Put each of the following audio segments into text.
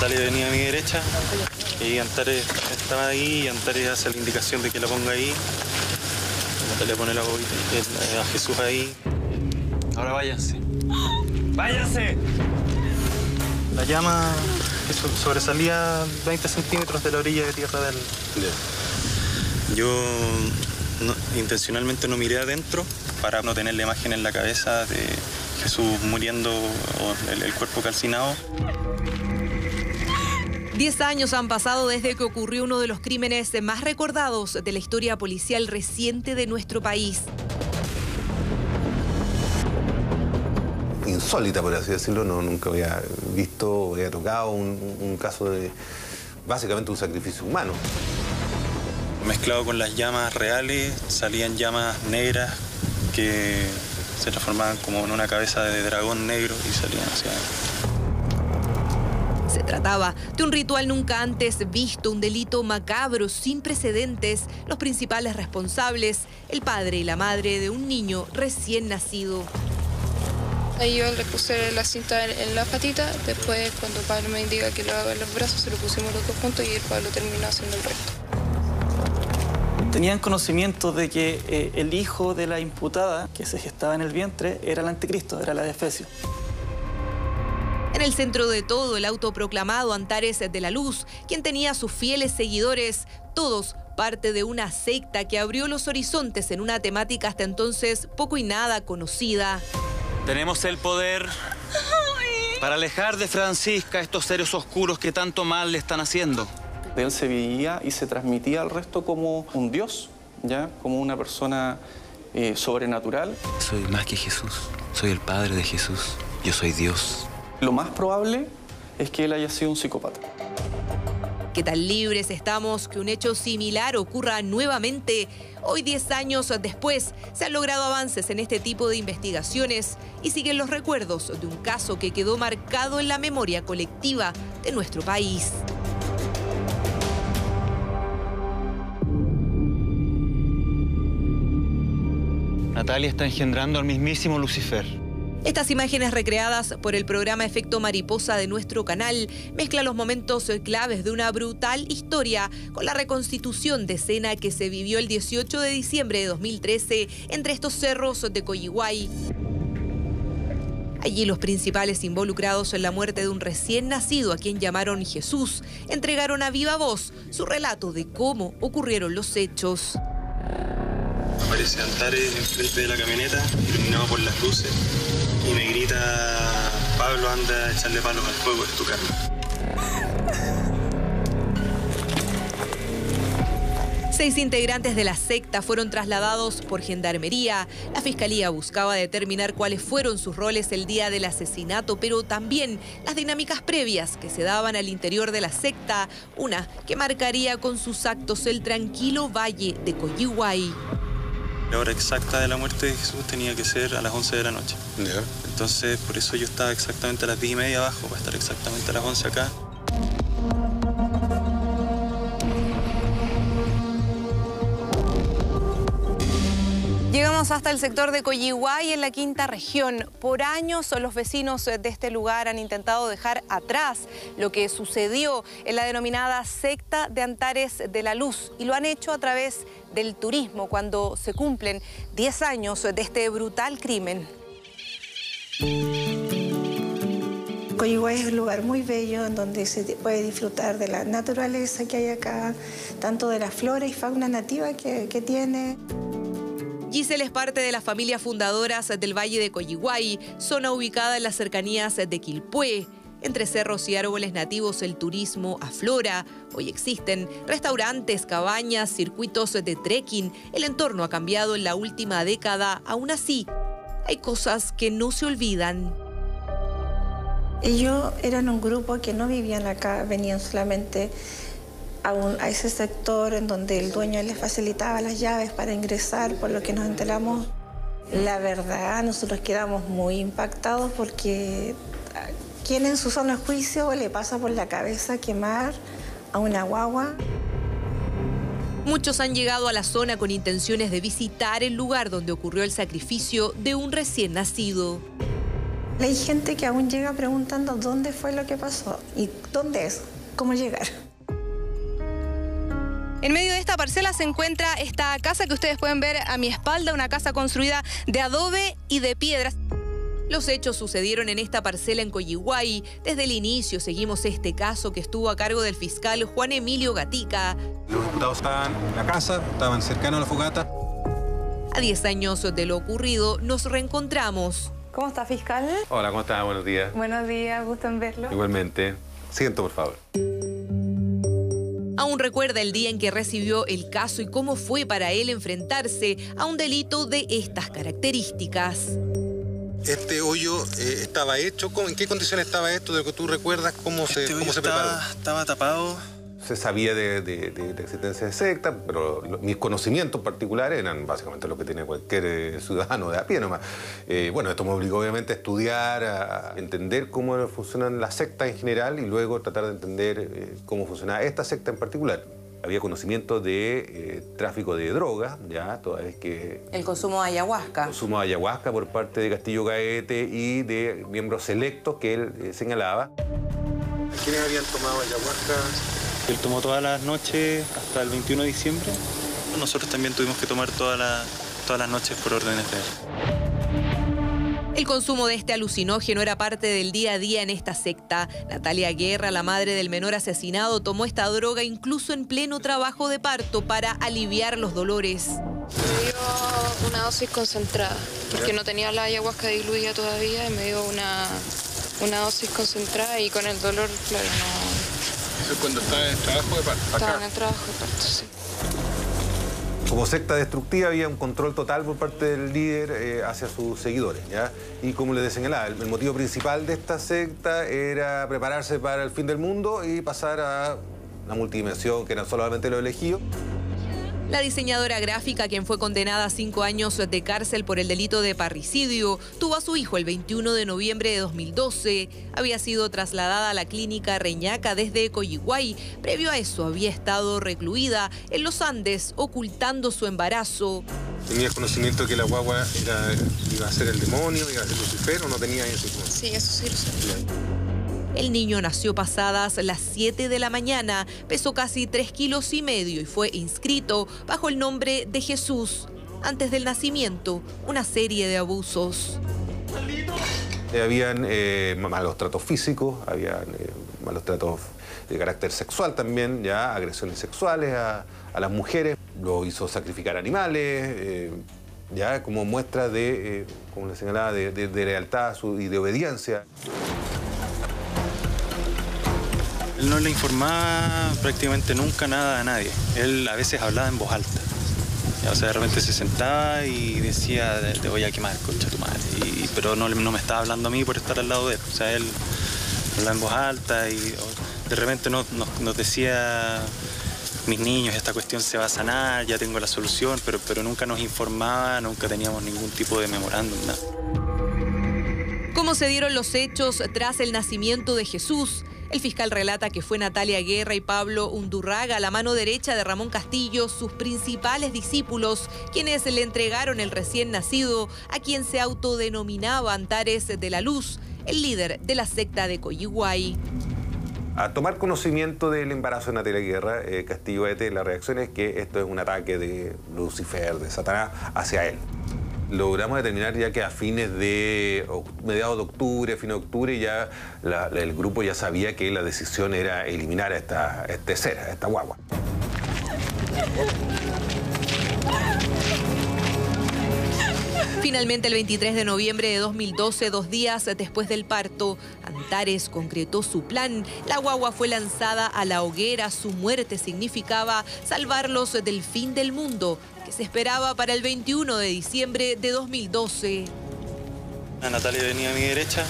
Natalia venía a mi derecha y Antares estaba ahí y Antares hace la indicación de que la ponga ahí. Natalia pone la, a Jesús ahí. Ahora váyanse. ¡Váyanse! La llama sobresalía 20 centímetros de la orilla de tierra del... Yo intencionalmente no miré adentro para no tener la imagen en la cabeza de Jesús muriendo o el, el cuerpo calcinado. Diez años han pasado desde que ocurrió uno de los crímenes más recordados de la historia policial reciente de nuestro país. insólita, por así decirlo. No, nunca había visto, había tocado un, caso de básicamente un sacrificio humano. Mezclado con las llamas reales, salían llamas negras que se transformaban como en una cabeza de dragón negro y salían hacia se trataba de un ritual nunca antes visto, un delito macabro sin precedentes. Los principales responsables, el padre y la madre de un niño recién nacido. Ahí yo le puse la cinta en, la patita, después cuando Pablo me indica que lo haga en los brazos, se lo pusimos los dos juntos y el Pablo terminó haciendo el resto. Tenían conocimiento de que eh, el hijo de la imputada que se gestaba en el vientre era el anticristo, era la de Efesio. En el centro de todo, el autoproclamado Antares de la Luz, quien tenía sus fieles seguidores, todos parte de una secta que abrió los horizontes en una temática hasta entonces poco y nada conocida. Tenemos el poder para alejar de Francisca estos seres oscuros que tanto mal le están haciendo. él se veía y se transmitía al resto como un dios, ¿ya? Como una persona eh, sobrenatural. Soy más que Jesús. Soy el padre de Jesús. Yo soy Dios. Lo más probable es que él haya sido un psicópata. ¿Qué tan libres estamos que un hecho similar ocurra nuevamente? Hoy, 10 años después, se han logrado avances en este tipo de investigaciones y siguen los recuerdos de un caso que quedó marcado en la memoria colectiva de nuestro país. Natalia está engendrando al mismísimo Lucifer. Estas imágenes recreadas por el programa Efecto Mariposa de nuestro canal mezclan los momentos claves de una brutal historia con la reconstitución de escena que se vivió el 18 de diciembre de 2013 entre estos cerros de Coyihuay. Allí los principales involucrados en la muerte de un recién nacido a quien llamaron Jesús entregaron a viva voz su relato de cómo ocurrieron los hechos. Aparece Antares enfrente de la camioneta, iluminado por las luces y me grita, Pablo, anda a echarle palos al fuego, es tu carne. Seis integrantes de la secta fueron trasladados por gendarmería. La fiscalía buscaba determinar cuáles fueron sus roles el día del asesinato, pero también las dinámicas previas que se daban al interior de la secta, una que marcaría con sus actos el tranquilo valle de Coyihuay. La hora exacta de la muerte de Jesús tenía que ser a las 11 de la noche. Entonces, por eso yo estaba exactamente a las 10 y media abajo, para estar exactamente a las 11 acá. Hasta el sector de Coyihuay en la quinta región. Por años los vecinos de este lugar han intentado dejar atrás lo que sucedió en la denominada secta de Antares de la Luz y lo han hecho a través del turismo cuando se cumplen 10 años de este brutal crimen. Coyihuay es un lugar muy bello en donde se puede disfrutar de la naturaleza que hay acá, tanto de la flora y fauna nativa que tiene. Giselle es parte de las familias fundadoras del Valle de Coyihuay, zona ubicada en las cercanías de Quilpué. Entre cerros y árboles nativos el turismo aflora. Hoy existen restaurantes, cabañas, circuitos de trekking. El entorno ha cambiado en la última década. Aún así, hay cosas que no se olvidan. Ellos eran un grupo que no vivían acá, venían solamente a, ese sector en donde el dueño les facilitaba las llaves para ingresar, por lo que nos enteramos. La verdad, nosotros quedamos muy impactados porque ¿quién en su zona de juicio le pasa por la cabeza quemar a una guagua? Muchos han llegado a la zona con intenciones de visitar el lugar donde ocurrió el sacrificio de un recién nacido. Hay gente que aún llega preguntando dónde fue lo que pasó y dónde es, cómo llegar. En medio de esta parcela se encuentra esta casa que ustedes pueden ver a mi espalda, una casa construida de adobe y de piedras. Los hechos sucedieron en esta parcela en Coyihuay. Desde el inicio seguimos este caso que estuvo a cargo del fiscal Juan Emilio Gatica. Los diputados estaban en la casa, estaban cercanos a la fogata. A 10 años de lo ocurrido, nos reencontramos. ¿Cómo está, fiscal? Hola, ¿cómo estás? Buenos días. Buenos días, gusto en verlo. Igualmente. Siento, por favor. Aún recuerda el día en que recibió el caso y cómo fue para él enfrentarse a un delito de estas características. Este hoyo eh, estaba hecho. ¿Cómo- ¿En qué condiciones estaba esto? De lo que tú recuerdas, ¿cómo se, Este hoyo cómo se estaba, preparó? estaba tapado. Se sabía de, de- existencia de secta, pero lo- mis conocimientos particulares eran básicamente lo que tiene cualquier eh, ciudadano de a pie nomás. Eh, bueno, esto me obligó obviamente a estudiar, a entender cómo funcionan las sectas en general y luego tratar de entender eh, cómo funcionaba esta secta en particular. Había conocimiento de eh, tráfico de drogas, ya, toda vez que El consumo de ayahuasca. consumo de ayahuasca por parte de Castillo Gaete y de miembros selectos que él eh, señalaba. ¿Quiénes habían tomado ayahuasca? Él tomó todas las noches hasta el 21 de diciembre. Nosotros también tuvimos que tomar todas las- todas las noches por órdenes de él. El consumo de este alucinógeno era parte del día a día en esta secta. Natalia Guerra, la madre del menor asesinado, tomó esta droga incluso en pleno trabajo de parto para aliviar los dolores. Me dio una dosis concentrada, porque no tenía la ayahuasca diluida todavía y me dio una, una dosis concentrada y con el dolor, claro, no Eso es cuando estaba en el trabajo de parto. estaba en el trabajo de parto, sí. Como secta destructiva había un control total por parte del líder eh, hacia sus seguidores. ¿ya? Y como les señalaba, el, el motivo principal de esta secta era prepararse para el fin del mundo y pasar a una multidimensión que eran solamente los elegidos. La diseñadora gráfica, quien fue condenada a cinco años de cárcel por el delito de parricidio, tuvo a su hijo el 21 de noviembre de 2012. Había sido trasladada a la clínica Reñaca desde Coyihuay. Previo a eso, había estado recluida en los Andes, ocultando su embarazo. ¿Tenías conocimiento de que la guagua era- iba a ser el demonio, iba a ser Lucifer o no tenías eso? Sí, eso sí lo sé. El niño nació pasadas las 7 de la mañana, pesó casi 3 kilos y medio y fue inscrito bajo el nombre de Jesús. Antes del nacimiento, una serie de abusos. Eh, habían eh, malos tratos físicos, habían eh, malos tratos de carácter sexual también, ya agresiones sexuales a, las mujeres. Lo hizo sacrificar animales, ya como muestra de, como le señalaba, de, lealtad y de obediencia. Él no le informaba prácticamente nunca nada a nadie. Él a veces hablaba en voz alta. O sea, de repente se sentaba y decía, te voy a quemar, concha tu madre. Y- pero no, me estaba hablando a mí por estar al lado de él. O sea, él hablaba en voz alta y de repente nos decía, mis niños, esta cuestión se va a sanar, ya tengo la solución, pero, pero nunca nos informaba, nunca teníamos ningún tipo de memorándum, nada. ¿Cómo se dieron los hechos tras el nacimiento de Jesús? El fiscal relata que fue Natalia Guerra y Pablo Undurraga, la mano derecha de Ramón Castillo, sus principales discípulos, quienes le entregaron el recién nacido a quien se autodenominaba Antares de la Luz, el líder de la secta de Coyihuay. A tomar conocimiento del embarazo de Natalia Guerra, eh, Castillo Ete, la reacción es que esto es un ataque de Lucifer, de Satanás, hacia él. Logramos determinar ya que a fines de mediados de octubre, fin de octubre, ya el grupo ya sabía que la decisión era eliminar a esta, este ser, a esta guagua. Finalmente, el 23 de noviembre de 2012, dos días después del parto, Antares concretó su plan. La guagua fue lanzada a la hoguera. Su muerte significaba salvarlos del fin del mundo, que se esperaba para el 21 de diciembre de 2012. A Natalia venía a mi derecha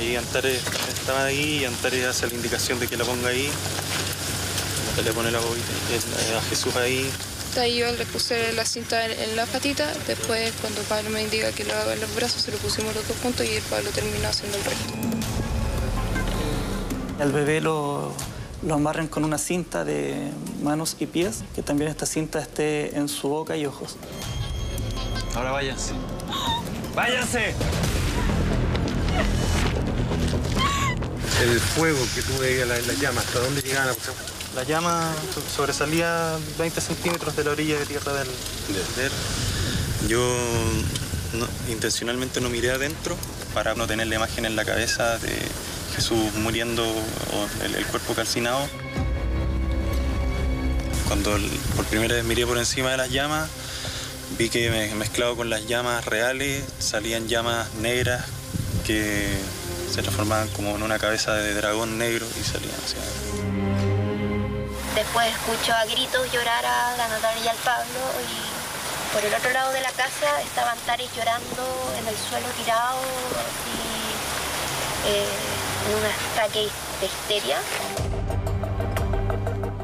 y Antares estaba ahí y Antares hace la indicación de que la ponga ahí. Natalia pone la bobita, eh, a Jesús ahí. Ahí yo le puse la cinta en, en la patita, después cuando Pablo me indica que lo haga en los brazos, se lo pusimos los dos juntos y el Pablo terminó haciendo el resto. Al bebé lo, lo amarran con una cinta de manos y pies, que también esta cinta esté en su boca y ojos. Ahora váyanse. ¡Váyanse! El fuego que tú veías, las la llamas, ¿hasta dónde llegaban aproximadamente? La llama sobresalía 20 centímetros de la orilla de tierra del, del- Yo no- intencionalmente no miré adentro para no tener la imagen en la cabeza de Jesús muriendo el, cuerpo calcinado. Cuando por primera vez miré por encima de las llamas, vi que me- mezclado con las llamas reales salían llamas negras que se transformaban como en una cabeza de dragón negro y salían hacia Después escucho a gritos llorar a la Natalia y al Pablo y por el otro lado de la casa estaban Taris llorando en el suelo tirado eh, en un ataque de histeria.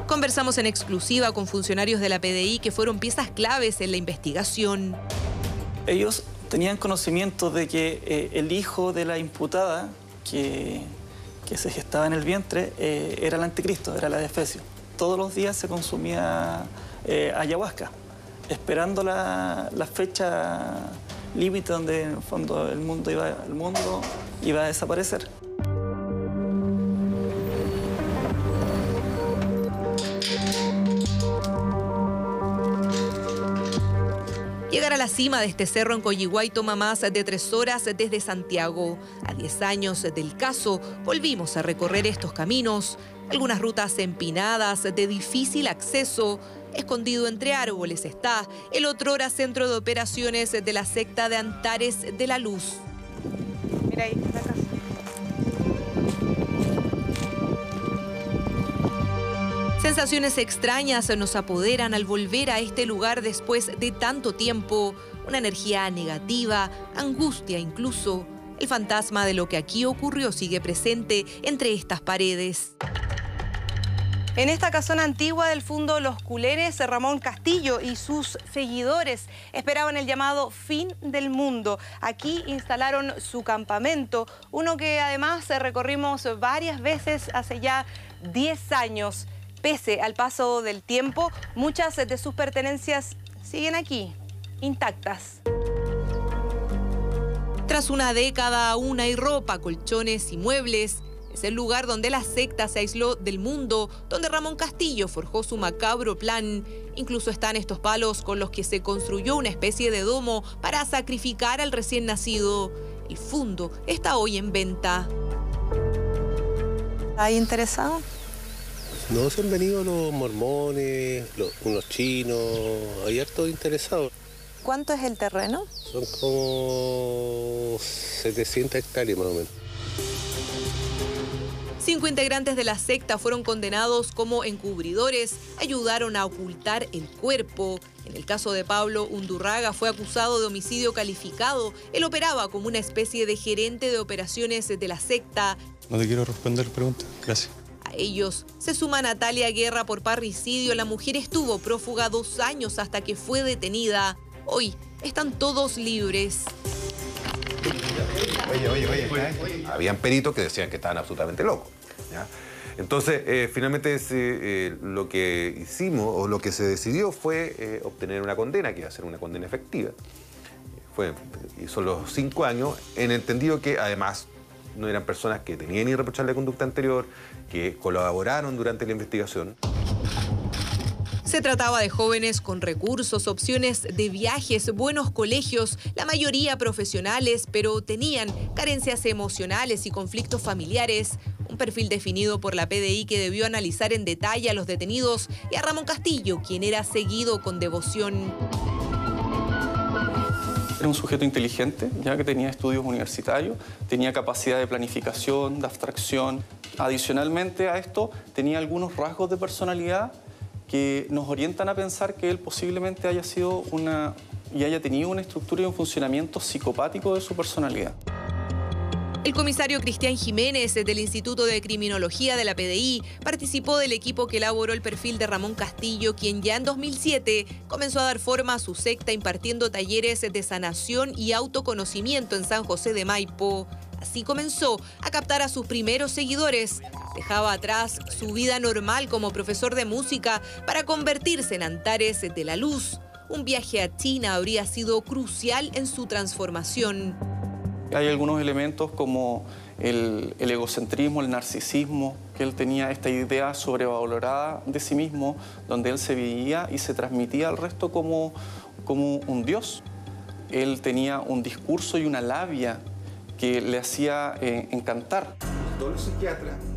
Conversamos en exclusiva con funcionarios de la PDI que fueron piezas claves en la investigación. Ellos tenían conocimiento de que eh, el hijo de la imputada que, que se gestaba en el vientre eh, era el anticristo, era la de Efesio. Todos los días se consumía eh, ayahuasca, esperando la, la fecha límite donde en el fondo el mundo iba, el mundo iba a desaparecer. Llegar a la cima de este cerro en Coyihuay toma más de tres horas desde Santiago. A 10 años del caso, volvimos a recorrer estos caminos, algunas rutas empinadas de difícil acceso. Escondido entre árboles está el otrora centro de operaciones de la secta de Antares de la Luz. Mira ahí, la casa. Sensaciones extrañas nos apoderan al volver a este lugar después de tanto tiempo. Una energía negativa, angustia incluso. El fantasma de lo que aquí ocurrió sigue presente entre estas paredes. En esta casona antigua del fondo Los Culeres, Ramón Castillo y sus seguidores esperaban el llamado fin del mundo. Aquí instalaron su campamento, uno que además recorrimos varias veces hace ya 10 años. Pese al paso del tiempo, muchas de sus pertenencias siguen aquí, intactas. Tras una década aún hay ropa, colchones y muebles. Es el lugar donde la secta se aisló del mundo, donde Ramón Castillo forjó su macabro plan. Incluso están estos palos con los que se construyó una especie de domo para sacrificar al recién nacido. El fundo está hoy en venta. ¿Hay interesado? No, se han venido los mormones, los, unos chinos, hay hartos interesados. ¿Cuánto es el terreno? Son como 700 hectáreas más o menos. Cinco integrantes de la secta fueron condenados como encubridores, ayudaron a ocultar el cuerpo. En el caso de Pablo Undurraga fue acusado de homicidio calificado. Él operaba como una especie de gerente de operaciones de la secta. No te quiero responder pregunta. Gracias. Ellos se suma Natalia Guerra por parricidio. La mujer estuvo prófuga dos años hasta que fue detenida. Hoy están todos libres. Oye, oye, oye. Habían peritos que decían que estaban absolutamente locos. Entonces, eh, finalmente eh, lo que hicimos o lo que se decidió fue eh, obtener una condena, que iba a ser una condena efectiva. Fue, son los cinco años, en entendido que además no eran personas que tenían irreprochable conducta anterior, que colaboraron durante la investigación. Se trataba de jóvenes con recursos, opciones de viajes, buenos colegios, la mayoría profesionales, pero tenían carencias emocionales y conflictos familiares. Un perfil definido por la PDI que debió analizar en detalle a los detenidos y a Ramón Castillo, quien era seguido con devoción. Era un sujeto inteligente, ya que tenía estudios universitarios, tenía capacidad de planificación, de abstracción. Adicionalmente a esto, tenía algunos rasgos de personalidad que nos orientan a pensar que él posiblemente haya sido una y haya tenido una estructura y un funcionamiento psicopático de su personalidad. El comisario Cristian Jiménez del Instituto de Criminología de la PDI participó del equipo que elaboró el perfil de Ramón Castillo, quien ya en 2007 comenzó a dar forma a su secta impartiendo talleres de sanación y autoconocimiento en San José de Maipo. Así comenzó a captar a sus primeros seguidores. Dejaba atrás su vida normal como profesor de música para convertirse en Antares de la Luz. Un viaje a China habría sido crucial en su transformación. Hay algunos elementos como el, el, egocentrismo, el narcisismo, que él tenía esta idea sobrevalorada de sí mismo, donde él se veía y se transmitía al resto como, como un dios. Él tenía un discurso y una labia que le hacía eh, encantar.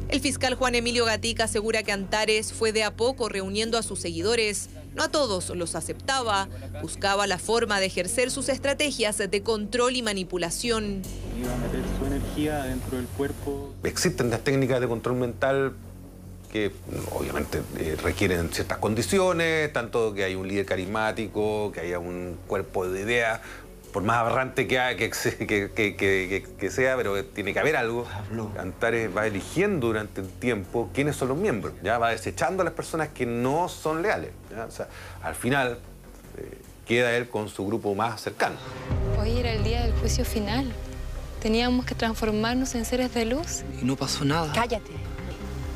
El fiscal Juan Emilio Gatica asegura que Antares fue de a poco reuniendo a sus seguidores. No a todos los aceptaba, buscaba la forma de ejercer sus estrategias de control y manipulación. Iba a meter su energía dentro del cuerpo. Existen las técnicas de control mental que obviamente eh, requieren ciertas condiciones, tanto que hay un líder carismático, que haya un cuerpo de ideas, por más aberrante que, que, que, que, sea, pero tiene que haber algo. Antares va eligiendo durante el tiempo quiénes son los miembros, ya va desechando a las personas que no son leales. O sea, al final eh, queda él con su grupo más cercano. Hoy era el día del juicio final. Teníamos que transformarnos en seres de luz. Y no pasó nada. Cállate.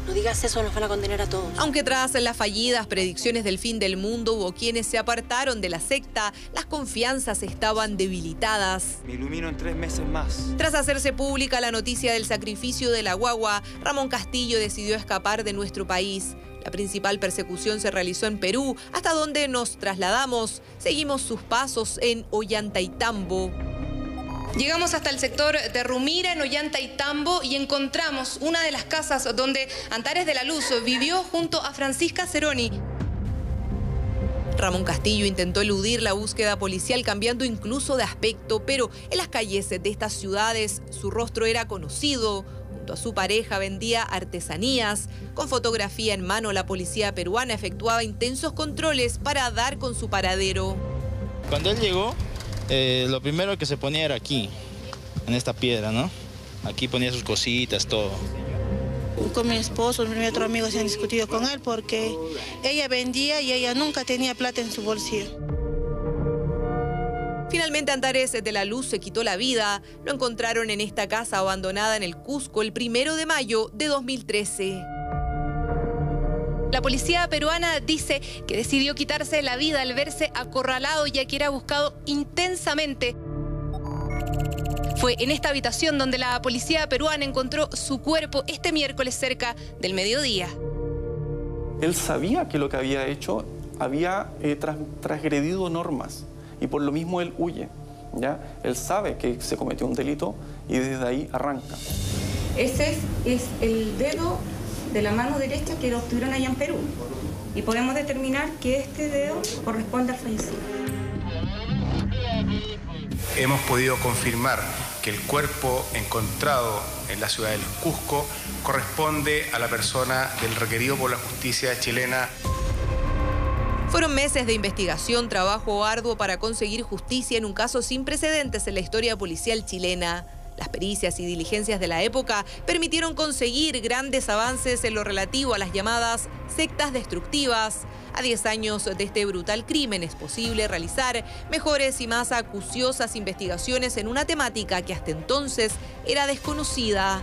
No digas eso, nos van a condenar a todos. Aunque tras las fallidas predicciones del fin del mundo hubo quienes se apartaron de la secta, las confianzas estaban debilitadas. Me ilumino en tres meses más. Tras hacerse pública la noticia del sacrificio de la guagua, Ramón Castillo decidió escapar de nuestro país. La principal persecución se realizó en Perú, hasta donde nos trasladamos. Seguimos sus pasos en Ollantaytambo. Llegamos hasta el sector de Rumira, en Ollanta y Tambo, y encontramos una de las casas donde Antares de la Luz vivió junto a Francisca Ceroni. Ramón Castillo intentó eludir la búsqueda policial cambiando incluso de aspecto, pero en las calles de estas ciudades su rostro era conocido. Junto a su pareja vendía artesanías. Con fotografía en mano, la policía peruana efectuaba intensos controles para dar con su paradero. Cuando él llegó, eh, lo primero que se ponía era aquí, en esta piedra, ¿no? Aquí ponía sus cositas, todo. Con mi esposo, mi otro amigo se han discutido con él porque ella vendía y ella nunca tenía plata en su bolsillo. Finalmente Antares de la Luz se quitó la vida. Lo encontraron en esta casa abandonada en el Cusco el primero de mayo de 2013. La policía peruana dice que decidió quitarse la vida al verse acorralado ya que era buscado intensamente. Fue en esta habitación donde la policía peruana encontró su cuerpo este miércoles cerca del mediodía. Él sabía que lo que había hecho había eh, transgredido normas y por lo mismo él huye. ¿ya? Él sabe que se cometió un delito y desde ahí arranca. Ese es el dedo de la mano derecha que lo obtuvieron allá en Perú. Y podemos determinar que este dedo corresponde al fallecido. Hemos podido confirmar que el cuerpo encontrado en la ciudad del Cusco corresponde a la persona del requerido por la justicia chilena. Fueron meses de investigación, trabajo arduo para conseguir justicia en un caso sin precedentes en la historia policial chilena. Las pericias y diligencias de la época permitieron conseguir grandes avances en lo relativo a las llamadas sectas destructivas. A 10 años de este brutal crimen es posible realizar mejores y más acuciosas investigaciones en una temática que hasta entonces era desconocida.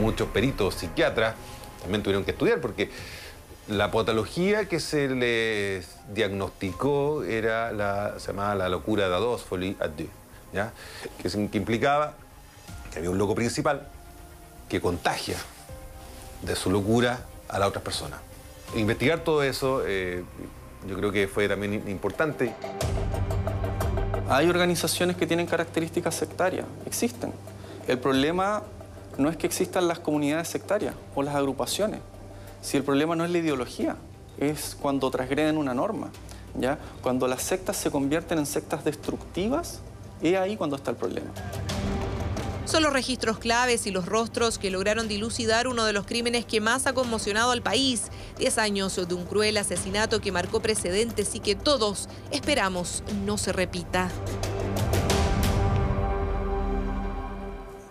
Muchos peritos psiquiatras también tuvieron que estudiar porque la patología que se les diagnosticó era la, se la locura de Ados, folie à deux. Que, implicaba que había un loco principal que contagia de su locura a la otra persona. Investigar todo eso eh, yo creo que fue también importante. Hay organizaciones que tienen características sectarias, existen. El problema no es que existan las comunidades sectarias o las agrupaciones. Si el problema no es la ideología, es cuando transgreden una norma. ¿ya? Cuando las sectas se convierten en sectas destructivas, es ahí cuando está el problema. Son los registros claves y los rostros que lograron dilucidar uno de los crímenes que más ha conmocionado al país. Diez años de un cruel asesinato que marcó precedentes y que todos esperamos no se repita.